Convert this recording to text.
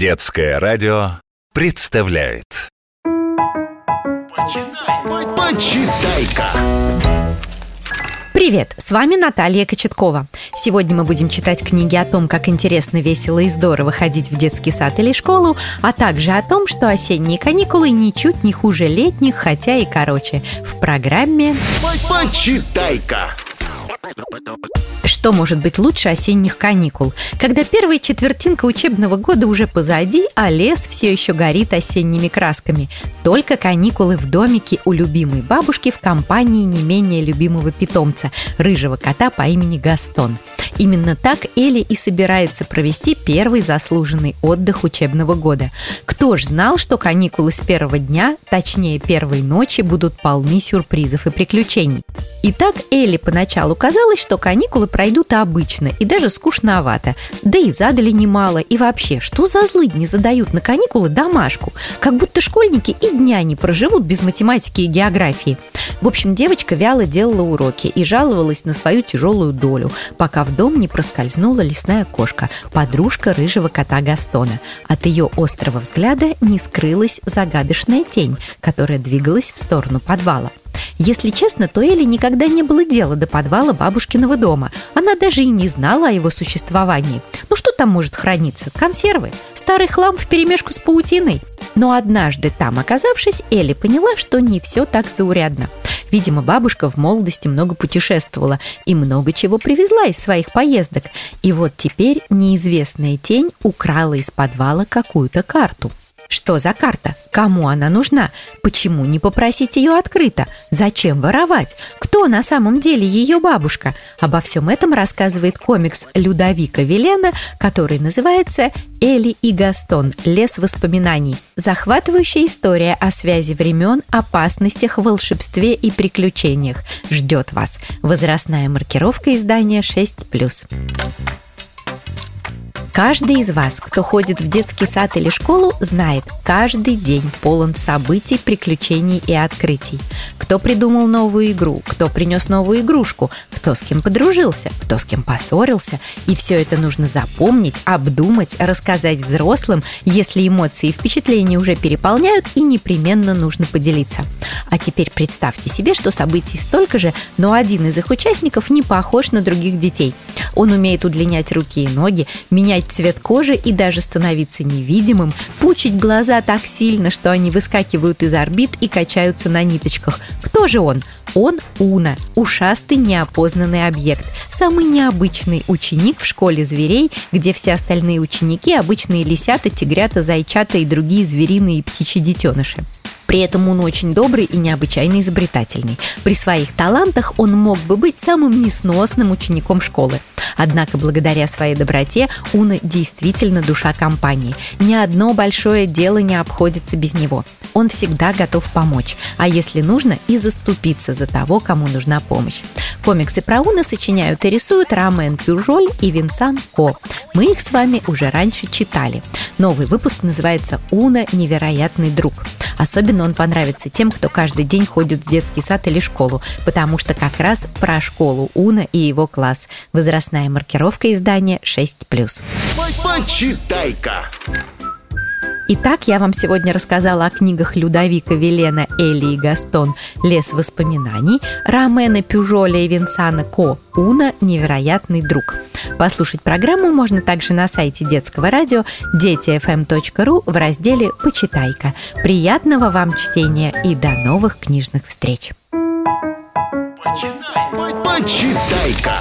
Детское радио представляет Почитай-ка! Привет, с вами Наталья Кочеткова. Сегодня мы будем читать книги о том, как интересно, весело и здорово ходить в детский сад или школу, а также о том, что осенние каникулы ничуть не хуже летних, хотя и короче. В программе Почитай-ка! Что может быть лучше осенних каникул, когда первая четвертинка учебного года уже позади, а лес все еще горит осенними красками? Только каникулы в домике у любимой бабушки в компании не менее любимого питомца, рыжего кота по имени Гастон. Именно так Элли и собирается провести первый заслуженный отдых учебного года. Кто ж знал, что каникулы с первого дня, точнее первой ночи, будут полны сюрпризов и приключений? Итак, Элли поначалу казалось, что каникулы пройдут обычно и даже скучновато. Да и задали немало. И вообще, что за злыдни задают на каникулы домашку? Как будто школьники и дня не проживут без математики и географии. В общем, девочка вяло делала уроки и жаловалась на свою тяжелую долю, пока в дом не проскользнула лесная кошка, подружка рыжего кота Гастона. От ее острого взгляда не скрылась загадочная тень, которая двигалась в сторону подвала. Если честно, то Элли никогда не было дела до подвала бабушкиного дома. Она даже и не знала о его существовании. Ну что там может храниться? Консервы? Старый хлам вперемешку с паутиной? Но однажды там оказавшись, Элли поняла, что не все так заурядно. Видимо, бабушка в молодости много путешествовала и много чего привезла из своих поездок. И вот теперь неизвестная тень украла из подвала какую-то карту. Что за карта? Кому она нужна? Почему не попросить ее открыто? Зачем воровать? Кто на самом деле ее бабушка? Обо всем этом рассказывает комикс Людовика Велена, который называется «Элли и Гастон. Лес воспоминаний». Захватывающая история о связи времен, опасностях, волшебстве и приключениях. Ждет вас. Возрастная маркировка издания 6+. Каждый из вас, кто ходит в детский сад или школу, знает, каждый день полон событий, приключений и открытий. Кто придумал новую игру, кто принес новую игрушку, кто с кем подружился, кто с кем поссорился. И все это нужно запомнить, обдумать, рассказать взрослым, если эмоции и впечатления уже переполняют, и непременно нужно поделиться. А теперь представьте себе, что событий столько же, но один из их участников не похож на других детей. Он умеет удлинять руки и ноги, менять цвет кожи и даже становиться невидимым, пучить глаза так сильно, что они выскакивают из орбит и качаются на ниточках. Кто же он? Он Уна, ушастый неопознанный объект, самый необычный ученик в школе зверей, где все остальные ученики – обычные лисята, тигрята, зайчата и другие звериные и птичьи детеныши. При этом он очень добрый и необычайно изобретательный. При своих талантах он мог бы быть самым несносным учеником школы. Однако благодаря своей доброте Уна действительно душа компании. Ни одно большое дело не обходится без него. Он всегда готов помочь, а если нужно, и заступиться за того, кому нужна помощь. Комиксы про Уна сочиняют и рисуют Рамен Пюжоль и Винсан Ко. Мы их с вами уже раньше читали. Новый выпуск называется «Уна. Невероятный друг». Особенно он понравится тем, кто каждый день ходит в детский сад или школу, потому что как раз про школу Уна и его класс. Возрастная маркировка издания 6+. Почитай-ка! Итак, я вам сегодня рассказала о книгах Людовика Велена, Элли и Гастон «Лес воспоминаний», Ромена Пюжоля и Винсана Ко «Уна. Невероятный друг». Послушать программу можно также на сайте детского радио детифм.ру в разделе «Почитай-ка». Приятного вам чтения и до новых книжных встреч! Почитай-ка!